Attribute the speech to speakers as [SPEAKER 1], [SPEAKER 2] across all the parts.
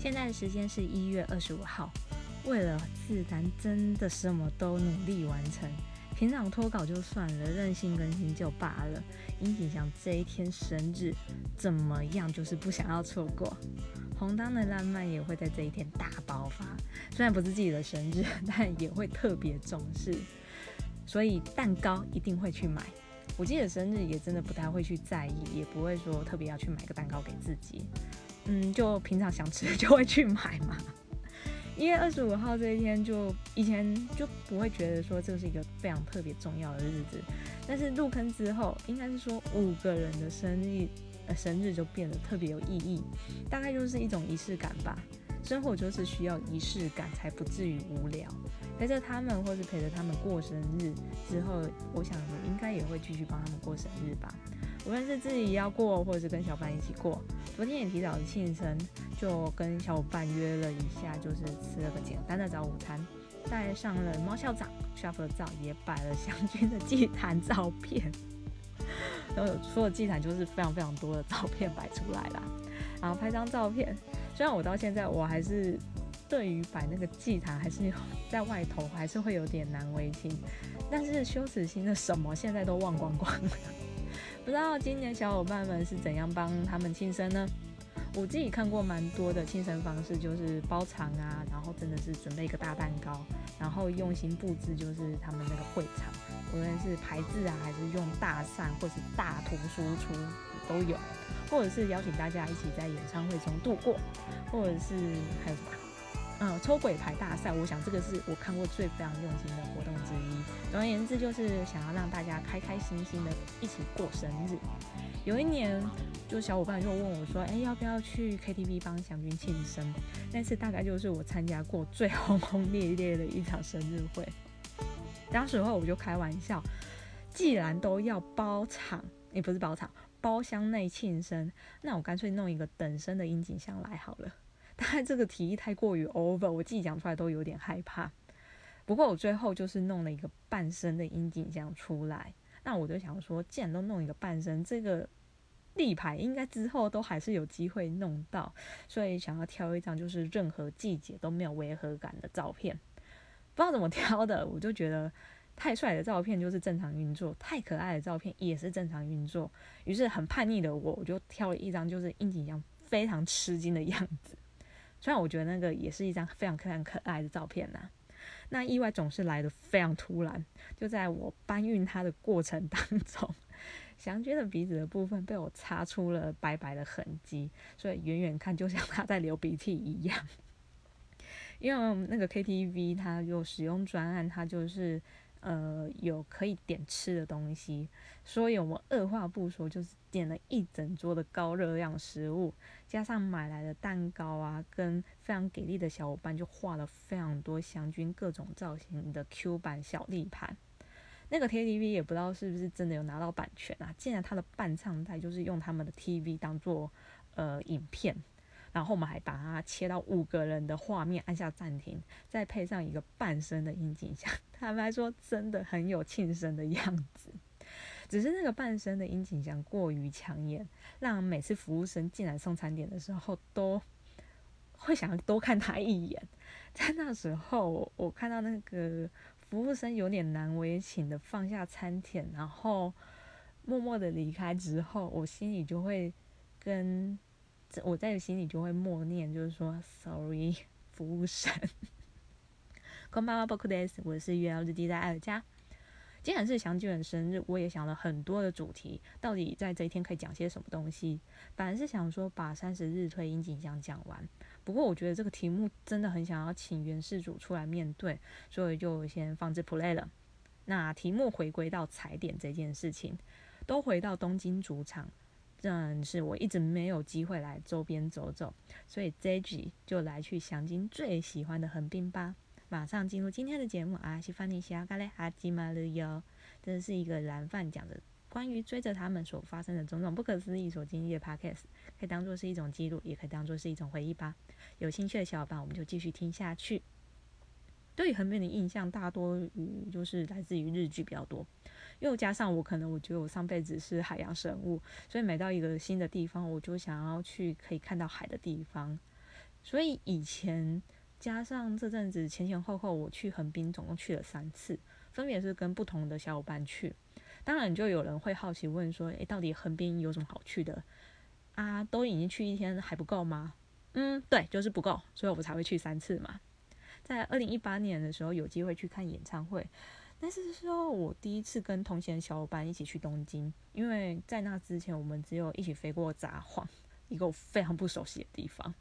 [SPEAKER 1] 现在的时间是一月二十五号，为了自然真的什么都努力完成。平常脱稿就算了，任性更新就罢了。殷景祥这一天生日，怎么样就是不想要错过。红当的浪漫也会在这一天大爆发，虽然不是自己的生日，但也会特别重视。所以蛋糕一定会去买。我记得生日也真的不太会去在意，也不会说特别要去买个蛋糕给自己。嗯，就平常想吃就会去买嘛。一月二十五号这一天，就以前就不会觉得说这是一个非常特别重要的日子，但是入坑之后，应该是说五个人的生日，呃，生日就变得特别有意义，大概就是一种仪式感吧。生活就是需要仪式感，才不至于无聊。陪着他们，或是陪着他们过生日之后，我想应该也会继续帮他们过生日吧。无论是自己要过，或者是跟小伙伴一起过。昨天也提早庆生，就跟小伙伴约了一下，就是吃了个简单的早午餐，带上了猫校长 s h a f 的照，也摆了祥君的祭坛照片。然后说的祭坛就是非常非常多的照片摆出来啦，然后拍张照片。虽然我到现在我还是对于摆那个祭坛还是在外头还是会有点难为情，但是羞耻心的什么现在都忘光光了。不知道今年小伙伴们是怎样帮他们庆生呢？我自己看过蛮多的庆生方式，就是包场啊，然后真的是准备一个大蛋糕，然后用心布置，就是他们那个会场，无论是排字啊，还是用大扇或是大图输出都有，或者是邀请大家一起在演唱会中度过，或者是还有什么？嗯，抽鬼牌大赛，我想这个是我看过最非常用心的活动之一。总而言之，就是想要让大家开开心心的一起过生日。有一年，就小伙伴就问我说：“哎，要不要去 KTV 帮祥君庆生？”那次大概就是我参加过最轰轰烈烈的一场生日会。当时候我就开玩笑，既然都要包场，也不是包场，包厢内庆生，那我干脆弄一个等身的樱井箱来好了。但这个提议太过于 over，我自己讲出来都有点害怕。不过我最后就是弄了一个半身的樱井这样出来。那我就想说，既然都弄一个半身，这个立牌应该之后都还是有机会弄到，所以想要挑一张就是任何季节都没有违和感的照片。不知道怎么挑的，我就觉得太帅的照片就是正常运作，太可爱的照片也是正常运作。于是很叛逆的我，我就挑了一张就是樱井样非常吃惊的样子。虽然我觉得那个也是一张非常非常可爱的照片呐，那意外总是来的非常突然。就在我搬运它的过程当中，祥君的鼻子的部分被我擦出了白白的痕迹，所以远远看就像他在流鼻涕一样。因为那个 KTV 它有使用专案，它就是。呃，有可以点吃的东西，所以我们二话不说，就是点了一整桌的高热量食物，加上买来的蛋糕啊，跟非常给力的小伙伴就画了非常多祥君各种造型的 Q 版小立盘。那个 KTV 也不知道是不是真的有拿到版权啊，竟然他的伴唱带就是用他们的 TV 当做呃影片。然后我们还把它切到五个人的画面，按下暂停，再配上一个半身的樱井香，坦白说真的很有庆生的样子。只是那个半身的樱井香过于抢眼，让每次服务生进来送餐点的时候都会想要多看他一眼。在那时候，我看到那个服务生有点难为情的放下餐点，然后默默的离开之后，我心里就会跟。我在心里就会默念，就是说，sorry，服务生。こんばんは、僕です。我是月 L 日 D 在爱尔加。既然是祥君的生日，我也想了很多的主题，到底在这一天可以讲些什么东西？本来是想说把三十日推樱井奖讲完，不过我觉得这个题目真的很想要请原事主出来面对，所以就先放置 play 了。那题目回归到踩点这件事情，都回到东京主场。 但是我一直没有机会来周边走走，所以这一集就来去祥金最喜欢的横滨吧。马上进入今天的节目啊，西方尼西亚嘎嘞哈吉马旅游，这是一个蓝饭讲的关于追着他们所发生的种种不可思议所经历的 podcast，可以当做是一种记录，也可以当做是一种回忆吧。有兴趣的小伙伴，我们就继续听下去。对于横滨的印象，大多于就是来自于日剧比较多。又加上我可能我觉得我上辈子是海洋生物，所以每到一个新的地方，我就想要去可以看到海的地方。所以以前加上这阵子前前后后我去横滨总共去了三次，分别是跟不同的小伙伴去。当然就有人会好奇问说：“诶，到底横滨有什么好去的啊？都已经去一天还不够吗？”嗯，对，就是不够，所以我才会去三次嘛。在二零一八年的时候有机会去看演唱会，但是说我第一次跟同行的小伙伴一起去东京，因为在那之前我们只有一起飞过札幌，一个我非常不熟悉的地方。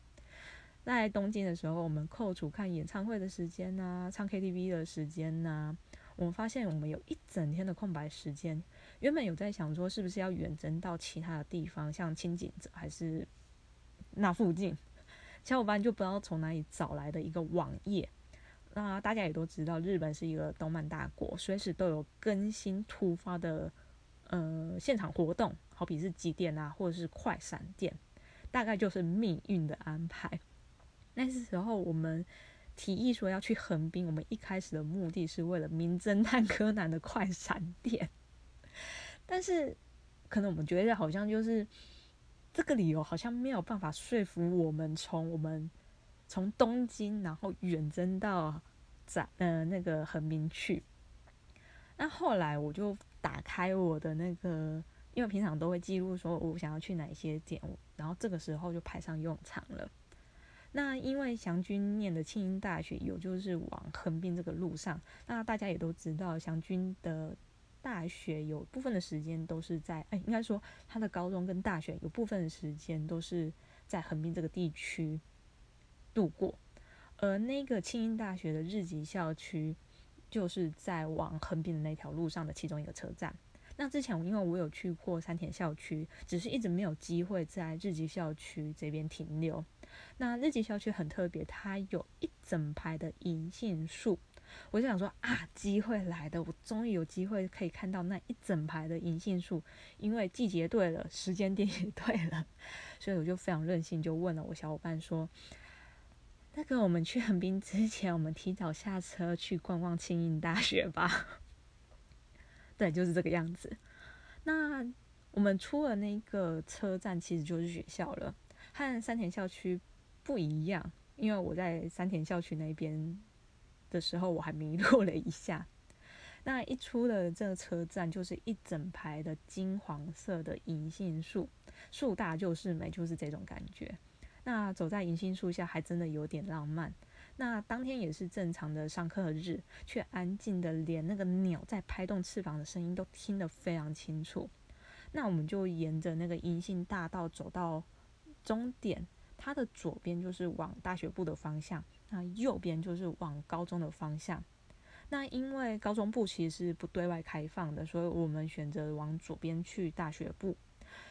[SPEAKER 1] 在东京的时候，我们扣除看演唱会的时间呐，唱 KTV 的时间呐，我们发现我们有一整天的空白时间。原本有在想说，是不是要远征到其他的地方，像青井泽还是那附近？小伙伴就不知道从哪里找来的一个网页。那大家也都知道，日本是一个动漫大国，随时都有更新突发的呃现场活动，好比是几点啊，或者是快闪电，大概就是命运的安排。那时候我们提议说要去横滨，我们一开始的目的是为了《名侦探柯南》的快闪电，但是可能我们觉得好像就是这个理由好像没有办法说服我们从我们。从东京，然后远征到在呃那个横滨去。那后来我就打开我的那个，因为平常都会记录说我想要去哪些点，然后这个时候就派上用场了。那因为祥君念的庆应大学有就是往横滨这个路上，那大家也都知道祥君的大学有部分的时间都是在，哎，应该说他的高中跟大学有部分的时间都是在横滨这个地区。度过，而那个庆应大学的日籍校区，就是在往横滨的那条路上的其中一个车站。那之前因为我有去过山田校区，只是一直没有机会在日籍校区这边停留。那日籍校区很特别，它有一整排的银杏树，我就想说啊，机会来的，我终于有机会可以看到那一整排的银杏树，因为季节对了，时间点也对了，所以我就非常任性，就问了我小伙伴说。那个，我们去横滨之前，我们提早下车去逛逛庆应大学吧。对，就是这个样子。那我们出了那个车站，其实就是学校了，和山田校区不一样。因为我在山田校区那边的时候，我还迷路了一下。那一出了这个车站，就是一整排的金黄色的银杏树，树大就是美，就是这种感觉。那走在银杏树下还真的有点浪漫。那当天也是正常的上课日，却安静的连那个鸟在拍动翅膀的声音都听得非常清楚。那我们就沿着那个银杏大道走到终点，它的左边就是往大学部的方向，那右边就是往高中的方向。那因为高中部其实是不对外开放的，所以我们选择往左边去大学部。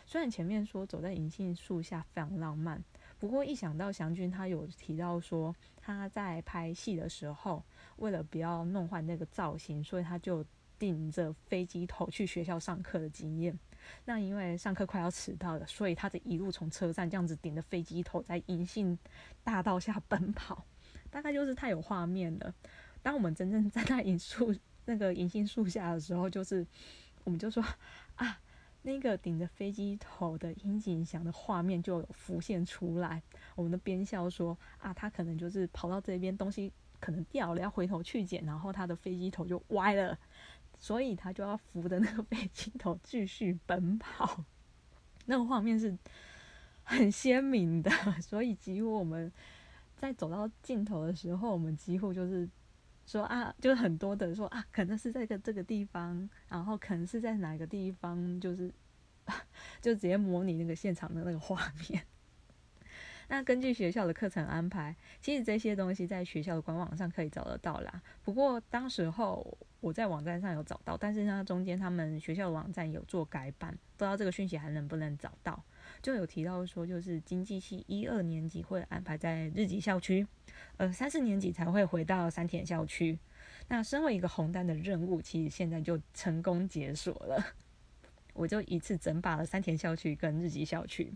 [SPEAKER 1] 虽然前面说走在银杏树下非常浪漫。不过一想到祥君他有提到说他在拍戏的时候，为了不要弄坏那个造型，所以他就顶着飞机头去学校上课的经验。那因为上课快要迟到了，所以他的一路从车站这样子顶着飞机头在银杏大道下奔跑，大概就是太有画面了。当我们真正站在银树那个银杏树下的时候，就是我们就说啊。那个顶着飞机头的樱井翔的画面就有浮现出来，我们的边笑说啊，他可能就是跑到这边东西可能掉了，要回头去捡，然后他的飞机头就歪了，所以他就要扶着那个飞机头继续奔跑。那个画面是很鲜明的，所以几乎我们在走到尽头的时候，我们几乎就是。说啊，就是很多的说啊，可能是在个这个地方，然后可能是在哪个地方，就是 就直接模拟那个现场的那个画面。那根据学校的课程安排，其实这些东西在学校的官网上可以找得到啦。不过当时候我在网站上有找到，但是呢中间他们学校的网站有做改版，不知道这个讯息还能不能找到。就有提到说，就是经济系一二年级会安排在日籍校区。呃，三四年级才会回到山田校区。那身为一个红单的任务，其实现在就成功解锁了。我就一次整把了山田校区跟日籍校区。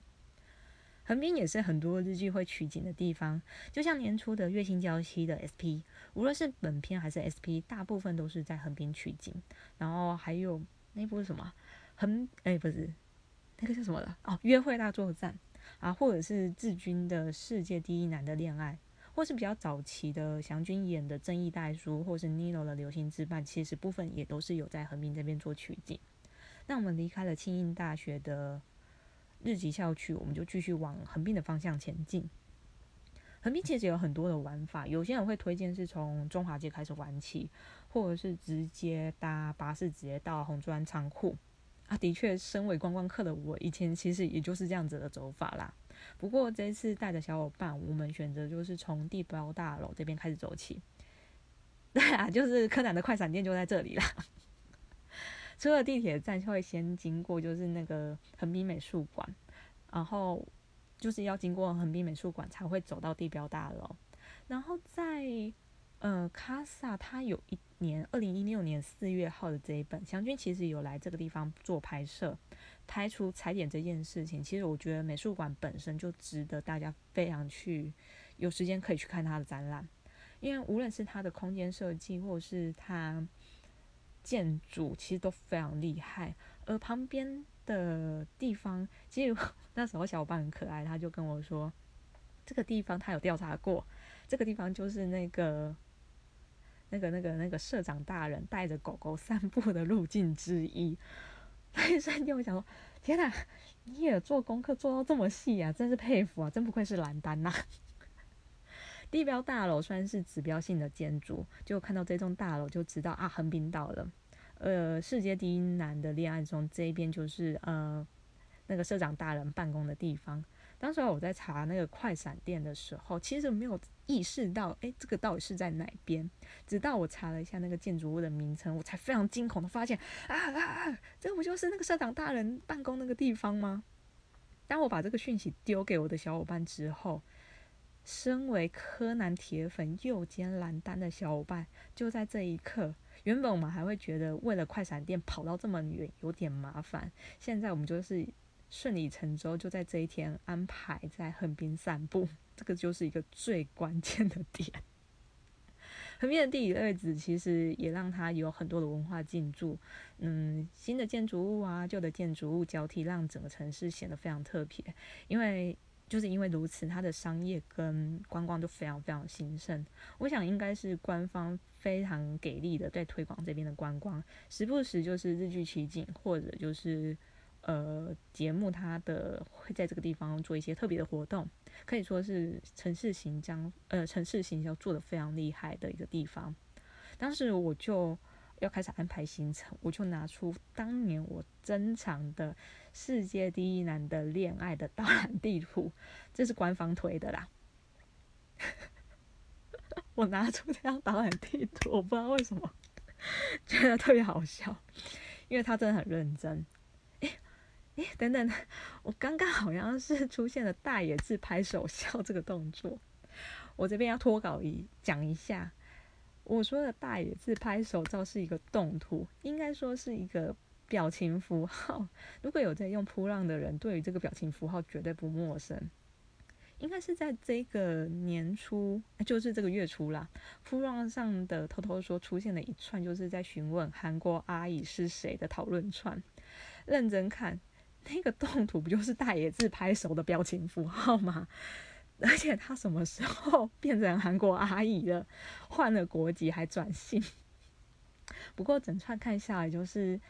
[SPEAKER 1] 横滨也是很多日剧会取景的地方，就像年初的月薪娇妻的 SP，无论是本片还是 SP，大部分都是在横滨取景。然后还有那部是什么？横哎不是那个叫什么了哦，约会大作战。啊，或者是志军的世界第一男的恋爱，或是比较早期的祥军演的正义代书，或是 Nino 的流行之伴，其实部分也都是有在横滨这边做取景。那我们离开了庆应大学的日籍校区，我们就继续往横滨的方向前进。横滨其实有很多的玩法，有些人会推荐是从中华街开始玩起，或者是直接搭巴士直接到红砖仓库。啊，的确，身为观光客的我，以前其实也就是这样子的走法啦。不过这次带着小伙伴，我们选择就是从地标大楼这边开始走起。对啊，就是柯南的快闪店就在这里啦。出了地铁站会先经过，就是那个横滨美术馆，然后。就是要经过横滨美术馆才会走到地标大楼，然后在呃卡萨，它有一年二零一六年四月号的这一本，祥君其实有来这个地方做拍摄，拍出踩点这件事情。其实我觉得美术馆本身就值得大家非常去有时间可以去看他的展览，因为无论是他的空间设计或者是他建筑，其实都非常厉害，而旁边。的地方，其实 那时候小伙伴很可爱，他就跟我说，这个地方他有调查过，这个地方就是那个那个那个那个社长大人带着狗狗散步的路径之一。那一瞬间，我想说，天哪，你也做功课做到这么细啊，真是佩服啊，真不愧是蓝丹呐！地标大楼算是指标性的建筑，就看到这栋大楼就知道啊，横滨到了。呃，世界第一男的恋爱中，这一边就是呃那个社长大人办公的地方。当时我在查那个快闪店的时候，其实没有意识到，哎，这个到底是在哪边？直到我查了一下那个建筑物的名称，我才非常惊恐的发现，啊啊啊，这不就是那个社长大人办公那个地方吗？当我把这个讯息丢给我的小伙伴之后，身为柯南铁粉又兼蓝丹的小伙伴，就在这一刻。原本我们还会觉得为了快闪店跑到这么远有点麻烦，现在我们就是顺理成章就在这一天安排在横滨散步，这个就是一个最关键的点。横滨的地理位置其实也让它有很多的文化进驻，嗯，新的建筑物啊，旧的建筑物交替，让整个城市显得非常特别，因为。就是因为如此，它的商业跟观光都非常非常兴盛。我想应该是官方非常给力的在推广这边的观光，时不时就是日剧奇景，或者就是呃节目，它的会在这个地方做一些特别的活动，可以说是城市行将呃城市行销做的非常厉害的一个地方。当时我就。要开始安排行程，我就拿出当年我珍藏的世界第一男的恋爱的导览地图，这是官方推的啦。我拿出这张导览地图，我不知道为什么觉得特别好笑，因为他真的很认真。诶，等等，我刚刚好像是出现了大野自拍手笑这个动作，我这边要脱稿一讲一下。我说的大野自拍手照是一个动图，应该说是一个表情符号。如果有在用扑浪的人，对于这个表情符号绝对不陌生。应该是在这个年初，就是这个月初啦。扑浪上的偷偷说出现了一串，就是在询问韩国阿姨是谁的讨论串。认真看那个动图，不就是大野自拍手的表情符号吗？而且他什么时候变成韩国阿姨了？换了国籍还转性？不过整串看下来，就是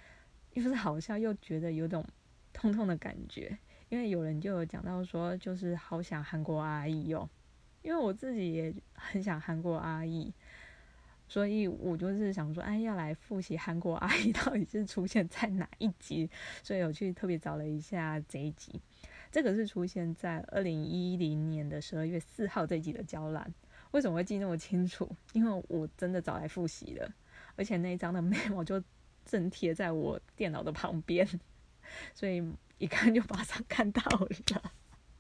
[SPEAKER 1] 又是好笑，又觉得有种痛痛的感觉。因为有人就有讲到说，就是好想韩国阿姨哦。因为我自己也很想韩国阿姨，所以我就是想说，哎，要来复习韩国阿姨 到底是出现在哪一集，所以我去特别找了一下这一集。这个是出现在二零一零年的十二月四号这集的娇兰，为什么会记那么清楚？因为我真的找来复习了，而且那一张的 memo 就正贴在我电脑的旁边，所以一看就马上看到了。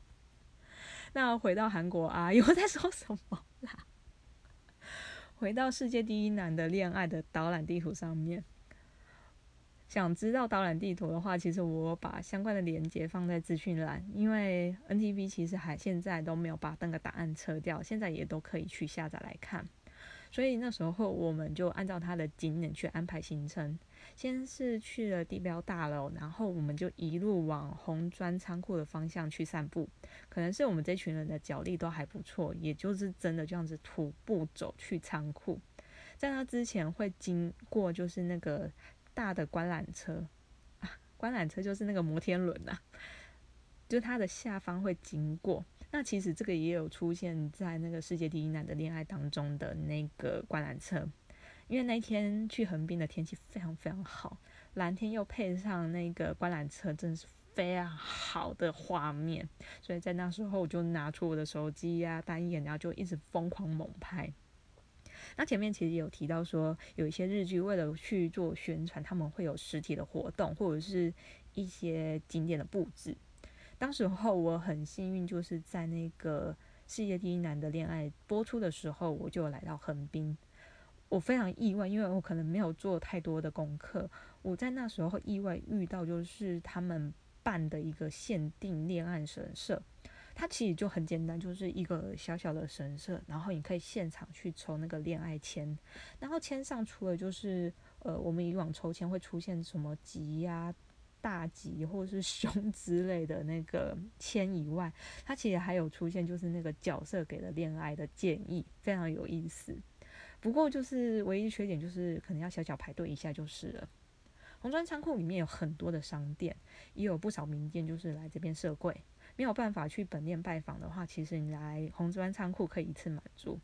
[SPEAKER 1] 那回到韩国啊，又在说什么啦？回到世界第一难的恋爱的导览地图上面。想知道导览地图的话，其实我把相关的链接放在资讯栏，因为 NTV 其实还现在都没有把那个档案撤掉，现在也都可以去下载来看。所以那时候我们就按照他的景点去安排行程，先是去了地标大楼，然后我们就一路往红砖仓库的方向去散步。可能是我们这群人的脚力都还不错，也就是真的这样子徒步走去仓库。在那之前会经过就是那个大的观览车啊，观览车就是那个摩天轮呐，就它的下方会经过。那其实这个也有出现在那个世界第一难的恋爱当中的那个观览车。因为那天去横滨的天气非常非常好，蓝天又配上那个观览车，真的是非常好的画面。所以在那时候，我就拿出我的手机呀、单眼，然后就一直疯狂猛拍。那前面其实有提到说，有一些日剧为了去做宣传，他们会有实体的活动，或者是一些景点的布置。当时候我很幸运，就是在那个世界第一男的恋爱播出的时候，我就来到横滨。我非常意外，因为我可能没有做太多的功课。我在那时候意外遇到，就是他们办的一个限定恋爱神社。它其实就很简单，就是一个小小的神社，然后你可以现场去抽那个恋爱签。然后签上除了就是呃，我们以往抽签会出现什么吉呀、大吉或者是凶之类的那个签以外，它其实还有出现就是那个角色给的恋爱的建议，非常有意思。不过就是唯一缺点就是可能要小小排队一下就是了。红砖仓库里面有很多的商店，也有不少名店，就是来这边设柜。没有办法去本店拜访的话，其实你来红砖仓库可以一次满足。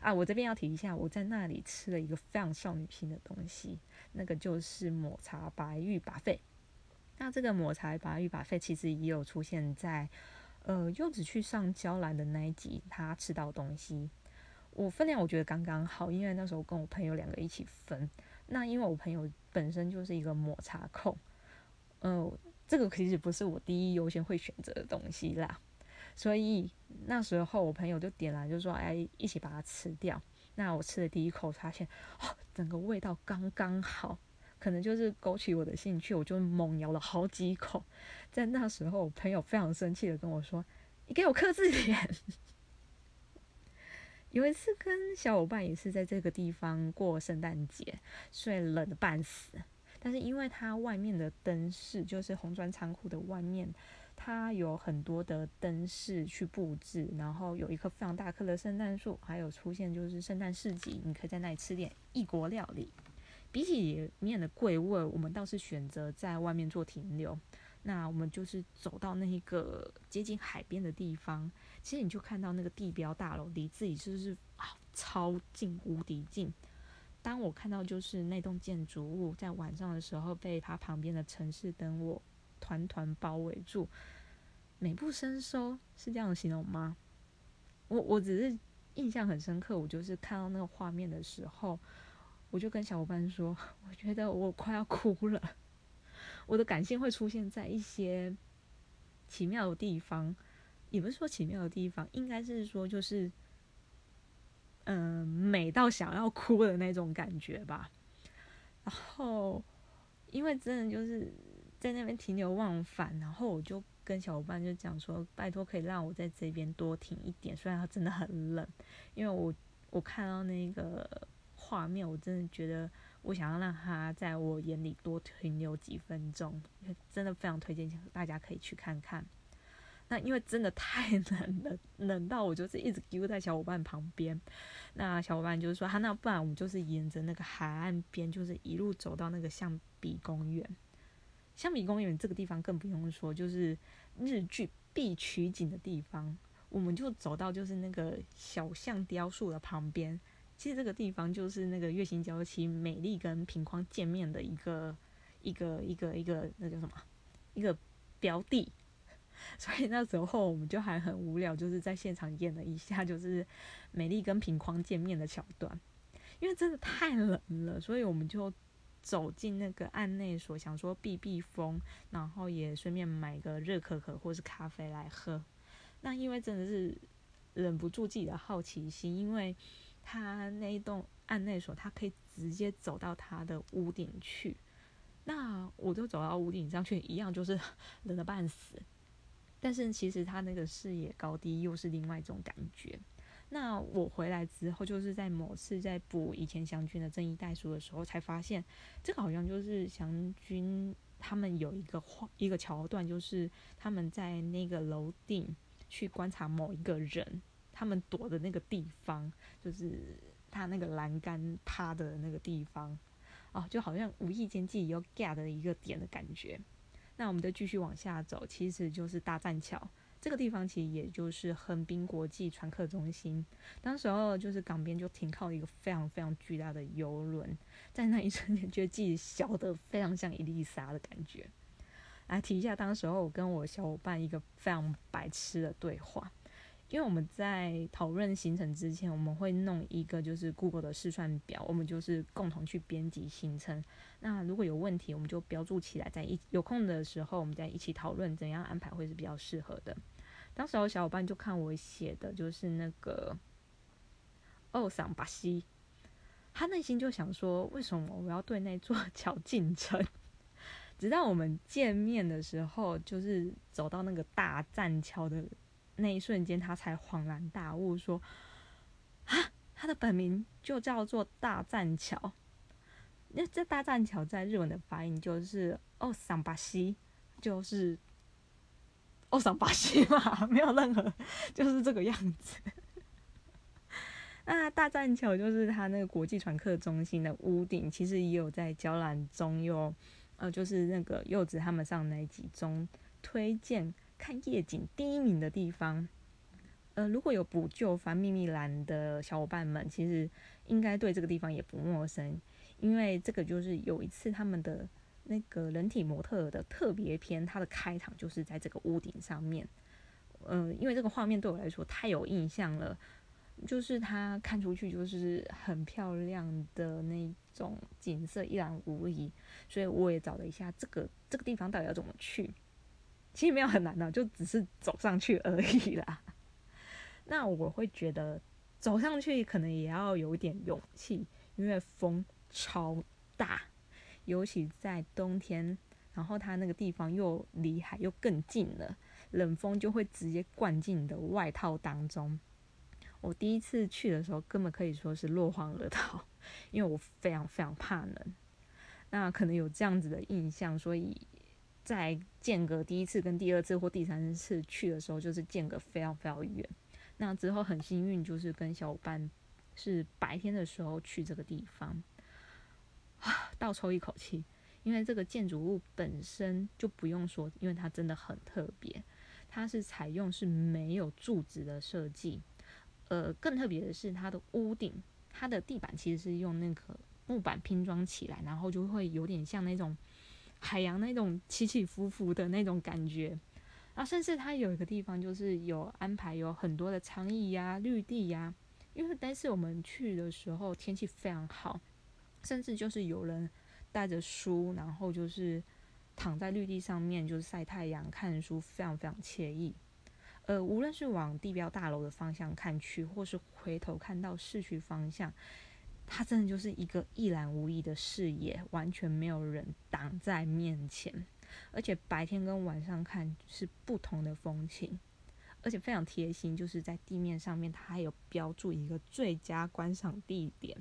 [SPEAKER 1] 啊，我这边要提一下，我在那里吃了一个非常少女心的东西，那个就是抹茶白玉把费。那这个抹茶白玉把费其实也有出现在呃柚子去上娇兰的那一集，他吃到东西。我分量我觉得刚刚好，因为那时候跟我朋友两个一起分。那因为我朋友本身就是一个抹茶控，嗯，这个其实不是我第一优先会选择的东西啦。所以那时候我朋友就点来，就说：“哎，一起把它吃掉。”那我吃了第一口，发现哦，整个味道刚刚好，可能就是勾起我的兴趣，我就猛咬了好几口。在那时候，我朋友非常生气的跟我说：“你给我克制点。”有一次跟小伙伴也是在这个地方过圣诞节，睡冷的半死。但是因为它外面的灯饰，就是红砖仓库的外面，它有很多的灯饰去布置，然后有一棵非常大棵的圣诞树，还有出现就是圣诞市集，你可以在那里吃点异国料理。比起里面的贵味，我们倒是选择在外面做停留。那我们就是走到那一个接近海边的地方，其实你就看到那个地标大楼离自己就是啊超近无敌近。当我看到就是那栋建筑物在晚上的时候被它旁边的城市灯火团团包围住，美不胜收是这样形容吗？我我只是印象很深刻，我就是看到那个画面的时候，我就跟小伙伴说，我觉得我快要哭了。我的感性会出现在一些奇妙的地方，也不是说奇妙的地方，应该是说就是，嗯，美到想要哭的那种感觉吧。然后，因为真的就是在那边停留忘返，然后我就跟小伙伴就讲说，拜托可以让我在这边多停一点，虽然它真的很冷，因为我我看到那个画面，我真的觉得。我想要让他在我眼里多停留几分钟，真的非常推荐大家可以去看看。那因为真的太冷了，冷到我就是一直丢在小伙伴旁边。那小伙伴就是说，他那不然我们就是沿着那个海岸边，就是一路走到那个象鼻公园。象鼻公园这个地方更不用说，就是日剧必取景的地方。我们就走到就是那个小象雕塑的旁边。其实这个地方就是那个月薪娇妻美丽跟平匡见面的一个一个一个一个那叫什么一个标的，所以那时候我们就还很无聊，就是在现场演了一下，就是美丽跟平匡见面的桥段。因为真的太冷了，所以我们就走进那个案内所，想说避避风，然后也顺便买个热可可或是咖啡来喝。那因为真的是忍不住自己的好奇心，因为。他那一栋案内所，他可以直接走到他的屋顶去。那我就走到屋顶上去，一样就是 冷的半死。但是其实他那个视野高低又是另外一种感觉。那我回来之后，就是在某次在补以前祥军的正义代书的时候，才发现这个好像就是祥军他们有一个画一个桥段，就是他们在那个楼顶去观察某一个人，他们躲的那个地方，就是他那个栏杆趴的那个地方，哦，就好像无意间自己又 get 的一个点的感觉。那我们再继续往下走，其实就是大栈桥。这个地方其实也就是横滨国际船客中心，当时候就是港边就停靠一个非常非常巨大的游轮，在那一瞬间觉得自己小的非常像伊丽莎的感觉。来提一下，当时候我跟我小伙伴一个非常白痴的对话，因为我们在讨论行程之前，我们会弄一个就是 Google 的试算表，我们就是共同去编辑行程。那如果有问题，我们就标注起来，在一有空的时候，我们再一起讨论怎样安排会是比较适合的。当时有小伙伴就看我写的就是那个奥桑巴西，他内心就想说：为什么我要对那座桥进城？直到我们见面的时候，就是走到那个大栈桥的那一瞬间，他才恍然大悟，说：啊，他的本名就叫做大栈桥。那这大栈桥在日文的发音就是奥桑巴西，就是。哦，桑巴西嘛，没有任何，就是这个样子。那大栈桥就是他那个国际船客中心的屋顶，其实也有在娇兰中有，呃，就是那个柚子他们上那集中推荐看夜景第一名的地方。呃，如果有补救翻秘密栏的小伙伴们，其实应该对这个地方也不陌生，因为这个就是有一次他们的。那个人体模特的特别篇，它的开场就是在这个屋顶上面。嗯，因为这个画面对我来说太有印象了，就是它看出去就是很漂亮的那种景色，一览无遗。所以我也找了一下这个这个地方到底要怎么去。其实没有很难的，就只是走上去而已啦。那我会觉得走上去可能也要有点勇气，因为风超大。尤其在冬天，然后它那个地方又离海又更近了，冷风就会直接灌进你的外套当中。我第一次去的时候，根本可以说是落荒而逃，因为我非常非常怕冷。那可能有这样子的印象，所以在间隔第一次跟第二次或第三次去的时候，就是间隔非常非常远。那之后很幸运，就是跟小伙伴是白天的时候去这个地方。啊，倒抽一口气，因为这个建筑物本身就不用说，因为它真的很特别，它是采用是没有柱子的设计，呃，更特别的是它的屋顶，它的地板其实是用那个木板拼装起来，然后就会有点像那种海洋那种起起伏伏的那种感觉，然后甚至它有一个地方就是有安排有很多的长椅呀、绿地呀，因为但是我们去的时候天气非常好。甚至就是有人带着书，然后就是躺在绿地上面，就是晒太阳、看书，非常非常惬意。呃，无论是往地标大楼的方向看去，或是回头看到市区方向，它真的就是一个一览无遗的视野，完全没有人挡在面前。而且白天跟晚上看是不同的风情，而且非常贴心，就是在地面上面它还有标注一个最佳观赏地点。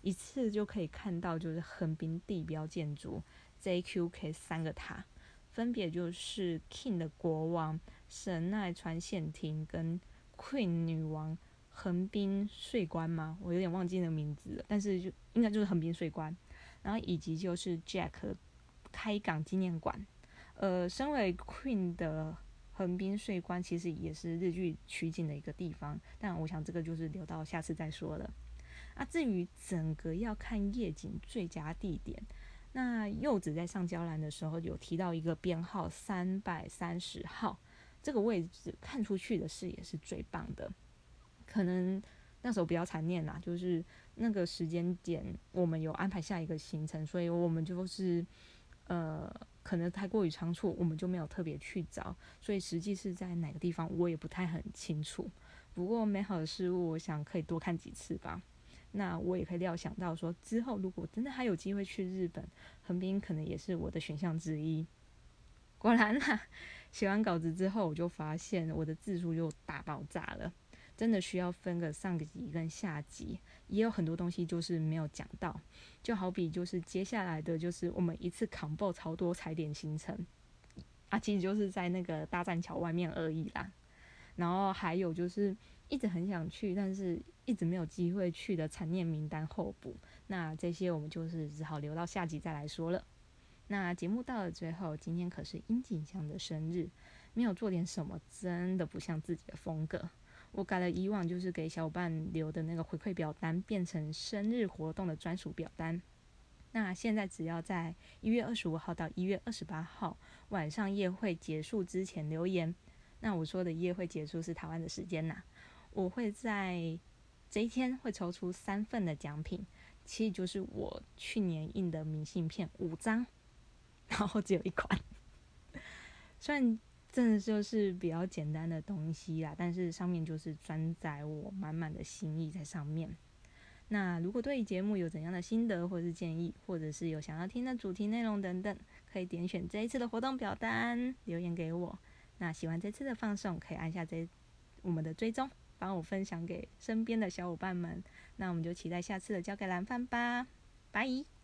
[SPEAKER 1] 一次就可以看到，就是横滨地标建筑 JQK 三个塔，分别就是 King 的国王神奈川县厅跟 Queen 女王横滨税关吗？我有点忘记那个名字了，但是就应该就是横滨税关。然后以及就是 Jack 开港纪念馆。呃，身为 Queen 的横滨税关其实也是日剧取景的一个地方，但我想这个就是留到下次再说了。啊，至于整个要看夜景最佳地点，那柚子在上交栏的时候有提到一个编号三百三十号，这个位置看出去的视野是最棒的。可能那时候比较残念啦，就是那个时间点我们有安排下一个行程，所以我们就是呃，可能太过于仓促，我们就没有特别去找，所以实际是在哪个地方我也不太很清楚。不过美好的事物，我想可以多看几次吧。那我也可以料想到，说之后如果真的还有机会去日本，横滨可能也是我的选项之一。果然啦，写完稿子之后，我就发现我的字数又大爆炸了。真的需要分个上个集跟下集，也有很多东西就是没有讲到，就好比就是接下来的就是我们一次扛爆超多踩点行程，啊，其实就是在那个大栈桥外面而已啦。然后还有就是一直很想去，但是一直没有机会去的残念名单候补，那这些我们就是只好留到下集再来说了。那节目到了最后，今天可是殷景香的生日，没有做点什么，真的不像自己的风格。我改了以往就是给小伙伴留的那个回馈表单，变成生日活动的专属表单。那现在只要在一月二十五号到一月二十八号晚上夜会结束之前留言，那我说的夜会结束是台湾的时间呐，我会在这一天会抽出三份的奖品，其实就是我去年印的明信片五张，然后只有一款，虽然。真的就是比较简单的东西啦，但是上面就是装载我满满的心意在上面。那如果对节目有怎样的心得或是建议，或者是有想要听的主题内容等等，可以点选这一次的活动表单留言给我。那喜欢这次的放送，可以按下这我们的追踪，帮我分享给身边的小伙伴们。那我们就期待下次的交给蓝饭吧，拜。